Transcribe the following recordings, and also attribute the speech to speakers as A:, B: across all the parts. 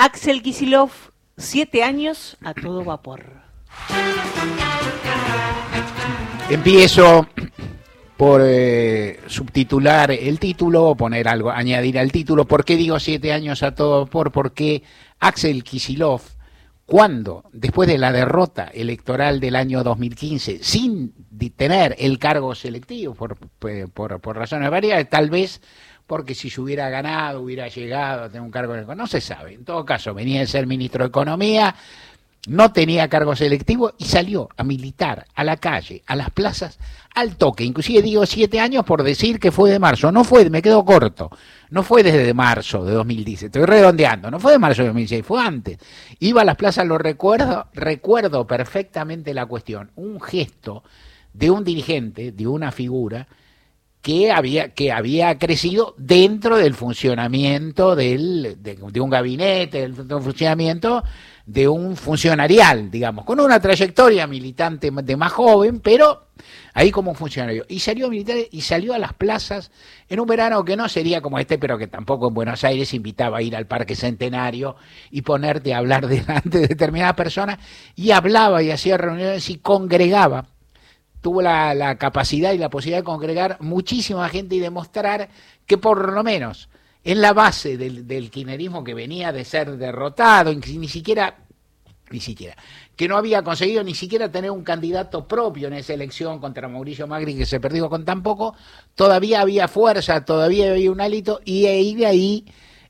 A: Axel Kisilov, siete años a todo vapor.
B: Empiezo por eh, subtitular el título o poner algo, añadir al título. ¿Por qué digo siete años a todo vapor? Porque Axel Kisilov, cuando, después de la derrota electoral del año 2015, sin tener el cargo selectivo por, por, por razones varias, tal vez porque si se hubiera ganado, hubiera llegado a tener un cargo no se sabe. En todo caso, venía de ser ministro de Economía, no tenía cargo selectivo y salió a militar a la calle, a las plazas, al toque. Inclusive digo siete años por decir que fue de marzo. No fue, me quedo corto. No fue desde marzo de 2010. Estoy redondeando. No fue de marzo de 2016, fue antes. Iba a las plazas, lo recuerdo, recuerdo perfectamente la cuestión. Un gesto de un dirigente, de una figura, que había, que había crecido dentro del funcionamiento del, de, un gabinete, del, funcionamiento de un funcionarial, digamos, con una trayectoria militante de más joven, pero ahí como funcionario. Y salió militar y salió a las plazas en un verano que no sería como este, pero que tampoco en Buenos Aires invitaba a ir al Parque Centenario y ponerte a hablar delante de determinadas personas, y hablaba y hacía reuniones y congregaba tuvo la, capacidad y la posibilidad de congregar muchísima gente y demostrar que por lo menos en la base del, del kirchnerismo que venía de ser derrotado, ni siquiera, ni siquiera, que no había conseguido ni siquiera tener un candidato propio en esa elección contra Mauricio Magri que se perdió con tan poco, todavía había fuerza, todavía había un hálito y de ahí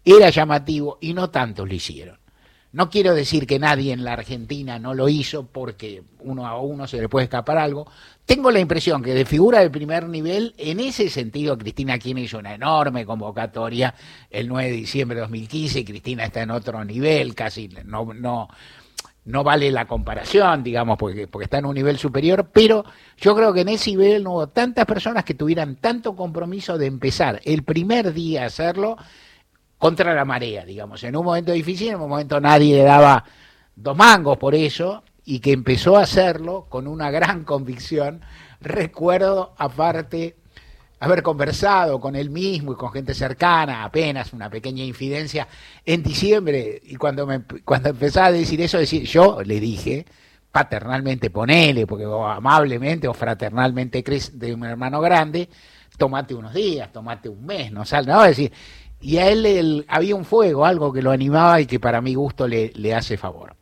B: era llamativo y no tantos lo hicieron. No quiero decir que nadie en la Argentina no lo hizo porque uno a uno se le puede escapar algo. Tengo la impresión que de figura de primer nivel, en ese sentido, Cristina Kirchner hizo una enorme convocatoria el 9 de diciembre de 2015. Cristina está en otro nivel, casi no, no, no vale la comparación, digamos, porque, porque está en un nivel superior, pero yo creo que en ese nivel no hubo tantas personas que tuvieran tanto compromiso de empezar el primer día a hacerlo contra la marea, digamos, en un momento difícil, en un momento nadie le daba dos mangos por eso, y que empezó a hacerlo con una gran convicción. Recuerdo, aparte, haber conversado con él mismo y con gente cercana, apenas una pequeña infidencia, en diciembre, y cuando, me, cuando empezaba a decir eso, decir, yo le dije, paternalmente ponele, porque amablemente o fraternalmente de un hermano grande, tomate unos días, tomate un mes, no sal, no, decir, y a él, había un fuego, algo que lo animaba y que para mi gusto le, hace favor.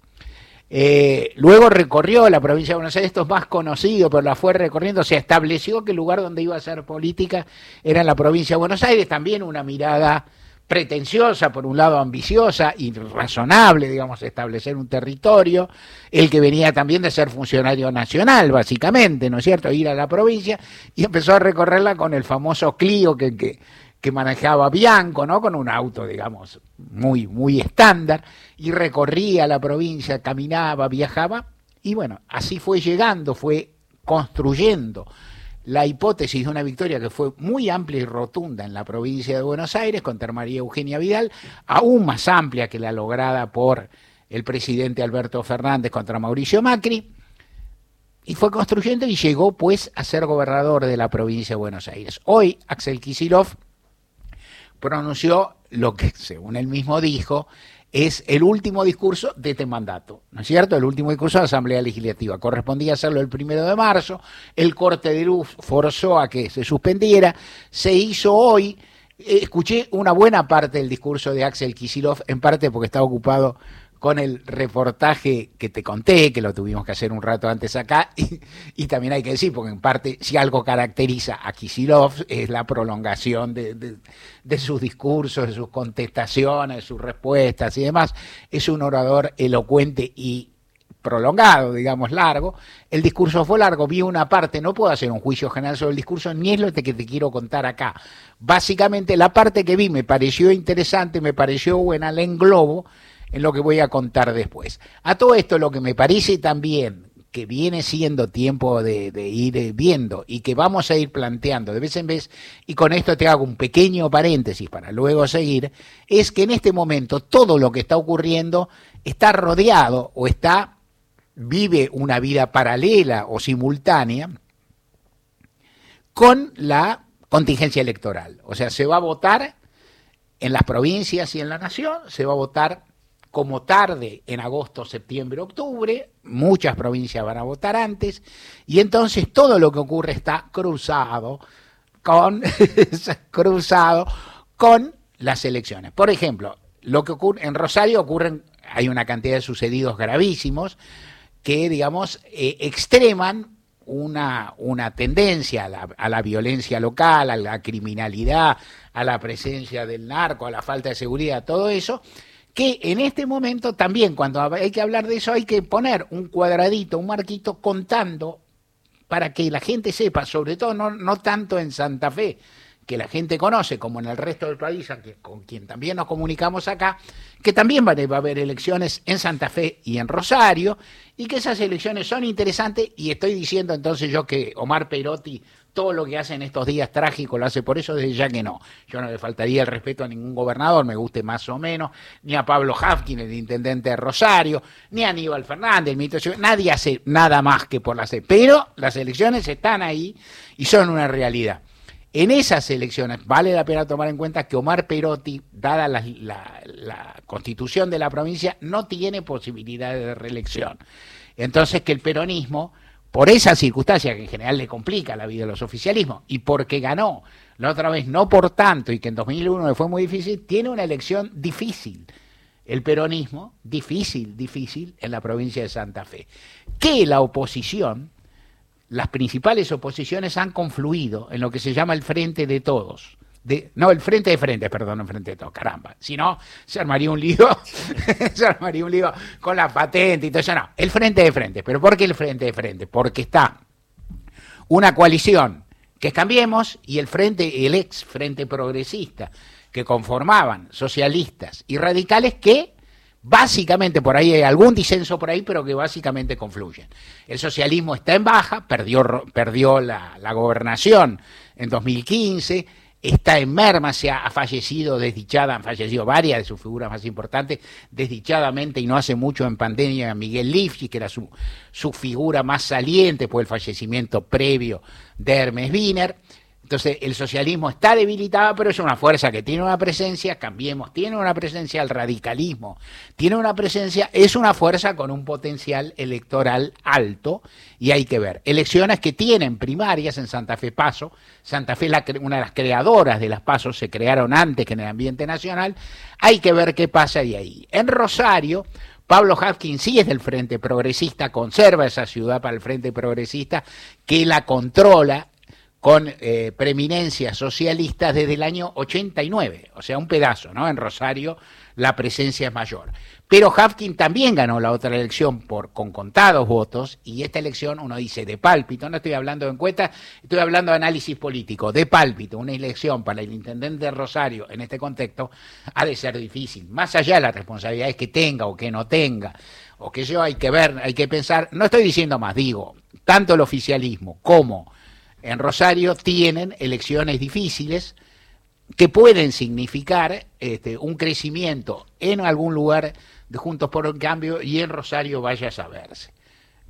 B: Eh, luego recorrió la provincia de Buenos Aires, esto es más conocido, pero la fue recorriendo, se estableció que el lugar donde iba a hacer política era en la provincia de Buenos Aires, también una mirada pretenciosa, por un lado ambiciosa y razonable, digamos, establecer un territorio, el que venía también de ser funcionario nacional, básicamente, ¿no es cierto?, ir a la provincia y empezó a recorrerla con el famoso Clio que que manejaba Bianco, ¿no? Con un auto, digamos, muy, muy estándar, y recorría la provincia, caminaba, viajaba, y bueno, así fue llegando, fue construyendo la hipótesis de una victoria que fue muy amplia y rotunda en la provincia de Buenos Aires contra María Eugenia Vidal, aún más amplia que la lograda por el presidente Alberto Fernández contra Mauricio Macri, y fue construyendo y llegó pues a ser gobernador de la provincia de Buenos Aires. Hoy Axel Kisilov pronunció lo que, según él mismo dijo, es el último discurso de este mandato, ¿no es cierto? El último discurso de la Asamblea Legislativa. Correspondía hacerlo el primero de marzo, el corte de luz forzó a que se suspendiera, se hizo hoy. Eh, escuché una buena parte del discurso de Axel Kisilov, en parte porque estaba ocupado con el reportaje que te conté, que lo tuvimos que hacer un rato antes acá, y, también hay que decir, porque en parte si algo caracteriza a Kisilov es la prolongación de, sus discursos, de sus contestaciones, de sus respuestas y demás, es un orador elocuente y prolongado, digamos, largo. El discurso fue largo, vi una parte, no puedo hacer un juicio general sobre el discurso, ni es lo que te quiero contar acá. Básicamente la parte que vi me pareció interesante, me pareció buena, la englobo, en lo que voy a contar después. A todo esto lo que me parece también que viene siendo tiempo de, ir viendo y que vamos a ir planteando de vez en vez, y con esto te hago un pequeño paréntesis para luego seguir, es que en este momento todo lo que está ocurriendo está rodeado o está, vive una vida paralela o simultánea con la contingencia electoral. O sea, se va a votar en las provincias y en la nación, se va a votar como tarde en agosto, septiembre, octubre, muchas provincias van a votar antes, y entonces todo lo que ocurre está cruzado con, cruzado con las elecciones. Por ejemplo, lo que ocurre en Rosario ocurren, hay una cantidad de sucedidos gravísimos que, digamos, eh, extreman una, una tendencia a la, a la, violencia local, a la criminalidad, a la presencia del narco, a la falta de seguridad, todo eso, que en este momento también cuando hay que hablar de eso hay que poner un cuadradito, un marquito contando para que la gente sepa, sobre todo no, no tanto en Santa Fe, que la gente conoce, como en el resto del país, con quien también nos comunicamos acá, que también va a haber elecciones en Santa Fe y en Rosario, y que esas elecciones son interesantes, y estoy diciendo entonces yo que Omar Perotti todo lo que hace en estos días trágicos lo hace por eso, desde ya que no. Yo no le faltaría el respeto a ningún gobernador, me guste más o menos, ni a Pablo Hafkin, el intendente de Rosario, ni a Aníbal Fernández, el ministro de Nadie hace nada más que por la C. Pero las elecciones están ahí y son una realidad. En esas elecciones vale la pena tomar en cuenta que Omar Perotti, dada la, la, constitución de la provincia, no tiene posibilidad de reelección. Entonces que el peronismo por esa circunstancia que en general le complica la vida a los oficialismos y porque ganó la otra vez no por tanto y que en 2001 le fue muy difícil, tiene una elección difícil. El peronismo, difícil, difícil en la provincia de Santa Fe. Que la oposición, las principales oposiciones han confluido en lo que se llama el Frente de Todos no, el frente de frente, perdón, el frente de todo, caramba. Si no, se armaría un lío, se armaría un lío con la patente y todo eso. No, el frente de frente. ¿Pero por qué el frente de frente? Porque está una coalición que Cambiemos y el frente, el ex frente progresista, que conformaban socialistas y radicales que básicamente por ahí hay algún disenso por ahí, pero que básicamente confluyen. El socialismo está en baja, perdió, perdió la, la gobernación en 2015 está en merma, se ha, fallecido desdichada, han fallecido varias de sus figuras más importantes, desdichadamente y no hace mucho en pandemia Miguel Lifchi, que era su, su figura más saliente por el fallecimiento previo de Hermes Wiener. Entonces, el socialismo está debilitado, pero es una fuerza que tiene una presencia, cambiemos, tiene una presencia, el radicalismo tiene una presencia, es una fuerza con un potencial electoral alto y hay que ver. Elecciones que tienen primarias en Santa Fe Paso, Santa Fe, la, una de las creadoras de las Pasos, se crearon antes que en el ambiente nacional, hay que ver qué pasa de ahí. En Rosario, Pablo Hafkin sí es del Frente Progresista, conserva esa ciudad para el Frente Progresista, que la controla con eh, preeminencias socialistas desde el año 89, o sea, un pedazo, ¿no? En Rosario la presencia es mayor. Pero Hafkin también ganó la otra elección por, con contados votos, y esta elección, uno dice, de pálpito, no estoy hablando de encuesta, estoy hablando de análisis político, de pálpito, una elección para el intendente de Rosario en este contexto ha de ser difícil, más allá de las responsabilidades que tenga o que no tenga, o que yo hay que ver, hay que pensar, no estoy diciendo más, digo, tanto el oficialismo como en Rosario tienen elecciones difíciles que pueden significar este, un crecimiento en algún lugar de Juntos por el Cambio y en Rosario vaya a saberse.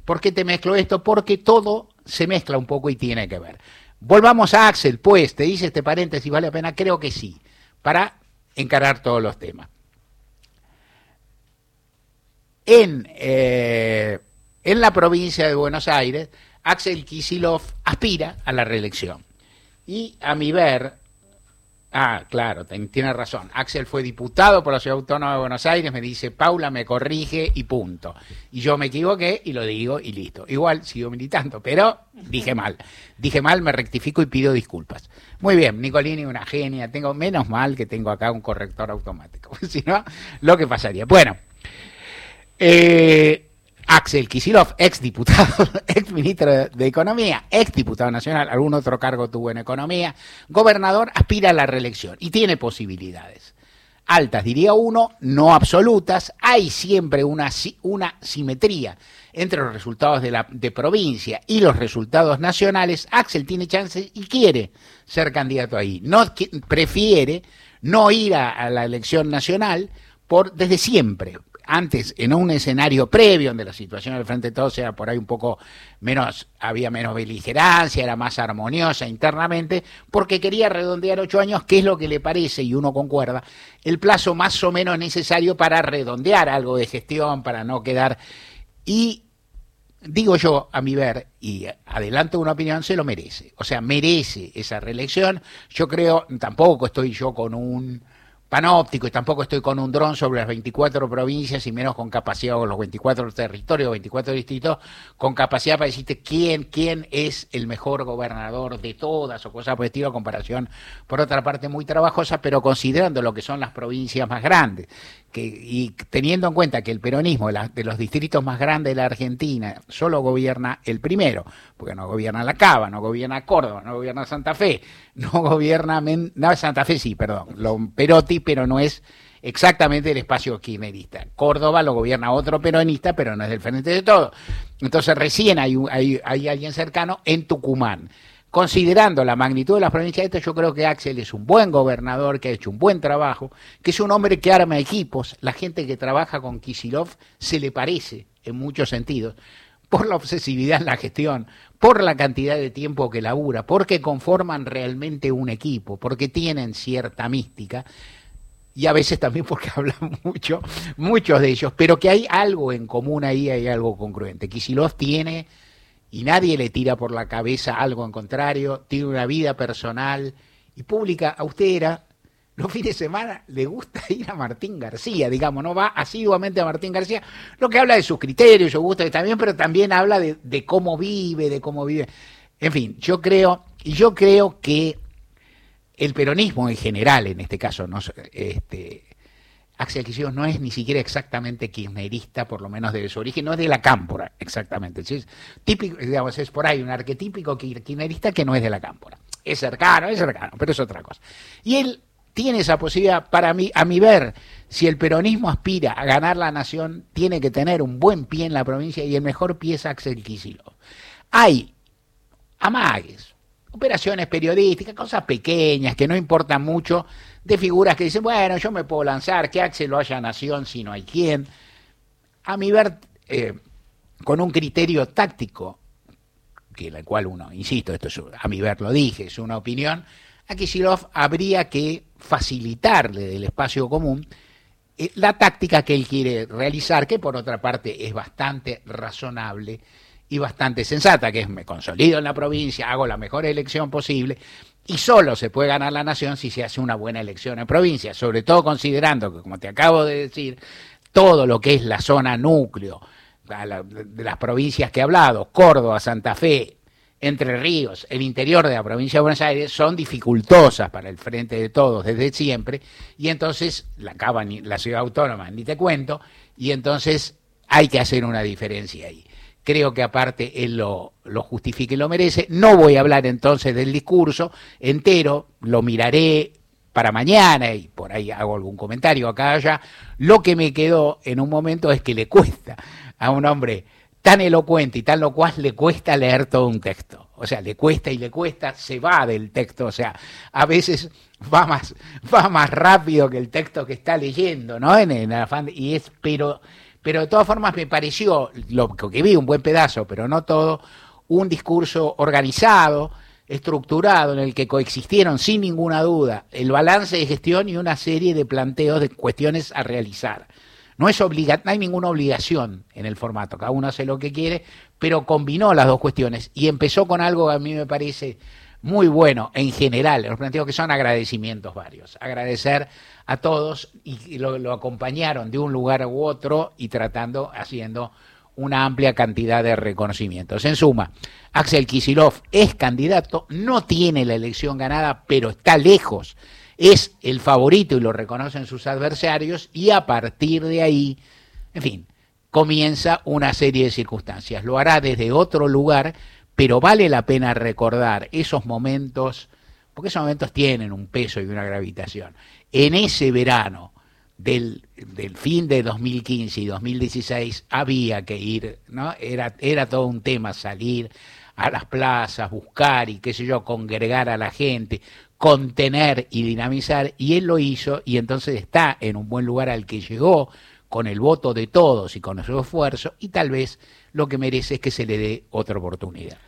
B: ¿Por qué te mezclo esto? Porque todo se mezcla un poco y tiene que ver. Volvamos a Axel, pues, te dice este paréntesis, ¿vale la pena? Creo que sí, para encarar todos los temas. En, eh, en la provincia de Buenos Aires, Axel Kisilov aspira a la reelección. Y a mi ver, ah, claro, tiene razón, Axel fue diputado por la Ciudad Autónoma de Buenos Aires, me dice, Paula me corrige y punto. Y yo me equivoqué y lo digo y listo. Igual sigo militando, pero dije mal. Dije mal, me rectifico y pido disculpas. Muy bien, Nicolini, una genia. Tengo menos mal que tengo acá un corrector automático. si no, lo que pasaría. Bueno, eh, Axel Kisilov, ex diputado, ex ministro de Economía, ex diputado nacional, algún otro cargo tuvo en Economía, gobernador, aspira a la reelección y tiene posibilidades. Altas, diría uno, no absolutas. Hay siempre una, simetría entre los resultados de provincia y los resultados nacionales. Axel tiene chances y quiere ser candidato ahí. No prefiere no ir a, a la elección nacional por desde siempre antes en un escenario previo donde la situación del frente de todos era por ahí un poco menos, había menos beligerancia, era más armoniosa internamente, porque quería redondear ocho años, que es lo que le parece, y uno concuerda, el plazo más o menos necesario para redondear algo de gestión, para no quedar. Y digo yo, a mi ver, y adelanto una opinión, se lo merece. O sea, merece esa reelección. Yo creo, tampoco estoy yo con un panóptico y tampoco estoy con un dron sobre las 24 provincias y menos con capacidad, o los 24 territorios, 24 distritos, con capacidad para decirte quién, quién es el mejor gobernador de todas o cosas por el estilo, comparación, por otra parte, muy trabajosa, pero considerando lo que son las provincias más grandes, y teniendo en cuenta que el peronismo de, los distritos más grandes de la Argentina solo gobierna el primero, porque no gobierna La Cava, no gobierna Córdoba, no gobierna Santa Fe, no gobierna no, Santa Fe sí, perdón, lo, Perotti, pero no es exactamente el espacio kirchnerista. Córdoba lo gobierna otro peronista, pero no es del frente de todo. Entonces recién hay, hay, hay alguien cercano en Tucumán considerando la magnitud de las provincias estas, yo creo que Axel es un buen gobernador, que ha hecho un buen trabajo, que es un hombre que arma equipos. La gente que trabaja con Kisilov se le parece en muchos sentidos, por la obsesividad en la gestión, por la cantidad de tiempo que labura, porque conforman realmente un equipo, porque tienen cierta mística y a veces también porque hablan mucho, muchos de ellos, pero que hay algo en común ahí, hay algo congruente. Kisilov tiene y nadie le tira por la cabeza algo en contrario, tiene una vida personal y pública austera. Los fines de semana le gusta ir a Martín García, digamos, no va asiduamente a Martín García, lo que habla de sus criterios, yo gusta también, pero también habla de, cómo vive, de cómo vive. En fin, yo creo, yo creo que el peronismo en general, en este caso, no, este, Axel Kicillof no es ni siquiera exactamente kirchnerista, por lo menos de su origen, no es de la cámpora, exactamente. Es típico, digamos, es por ahí un arquetípico kirchnerista que no es de la cámpora. Es cercano, es cercano, pero es otra cosa. Y él tiene esa posibilidad, para mí, a mi ver, si el peronismo aspira a ganar la nación, tiene que tener un buen pie en la provincia y el mejor pie es Axel Kicillof. Hay amagues, operaciones periodísticas, cosas pequeñas que no importan mucho, de figuras que dicen, bueno, yo me puedo lanzar, que Axel lo haya nación si no hay quien. A mi ver, eh, con un criterio táctico, que el cual uno, insisto, esto es, a mi ver lo dije, es una opinión, a Kicillof habría que facilitarle del espacio común eh, la táctica que él quiere realizar, que por otra parte es bastante razonable y bastante sensata, que es me consolido en la provincia, hago la mejor elección posible, y solo se puede ganar la nación si se hace una buena elección en provincia, sobre todo considerando que, como te acabo de decir, todo lo que es la zona núcleo de las provincias que he hablado, Córdoba, Santa Fe, Entre Ríos, el interior de la provincia de Buenos Aires, son dificultosas para el frente de todos desde siempre, y entonces la, la ciudad autónoma, ni te cuento, y entonces hay que hacer una diferencia ahí creo que aparte él lo, lo justifica y lo merece. No voy a hablar entonces del discurso entero, lo miraré para mañana y por ahí hago algún comentario acá allá. Lo que me quedó en un momento es que le cuesta a un hombre tan elocuente y tan locuaz, le cuesta leer todo un texto. O sea, le cuesta y le cuesta, se va del texto. O sea, a veces va más, va más rápido que el texto que está leyendo, ¿no? En el y es, pero pero de todas formas me pareció, lo que vi, un buen pedazo, pero no todo, un discurso organizado, estructurado, en el que coexistieron sin ninguna duda el balance de gestión y una serie de planteos de cuestiones a realizar. No, es obliga no hay ninguna obligación en el formato, cada uno hace lo que quiere, pero combinó las dos cuestiones y empezó con algo que a mí me parece muy bueno en general, los planteos que son agradecimientos varios. Agradecer a todos y lo, acompañaron de un lugar u otro y tratando, haciendo una amplia cantidad de reconocimientos. En suma, Axel Kisilov es candidato, no tiene la elección ganada, pero está lejos, es el favorito y lo reconocen sus adversarios y a partir de ahí, en fin, comienza una serie de circunstancias. Lo hará desde otro lugar, pero vale la pena recordar esos momentos, porque esos momentos tienen un peso y una gravitación en ese verano del, fin de 2015 y 2016 había que ir, ¿no? Era, era todo un tema salir a las plazas, buscar y qué sé yo, congregar a la gente, contener y dinamizar, y él lo hizo y entonces está en un buen lugar al que llegó con el voto de todos y con su esfuerzo, y tal vez lo que merece es que se le dé otra oportunidad.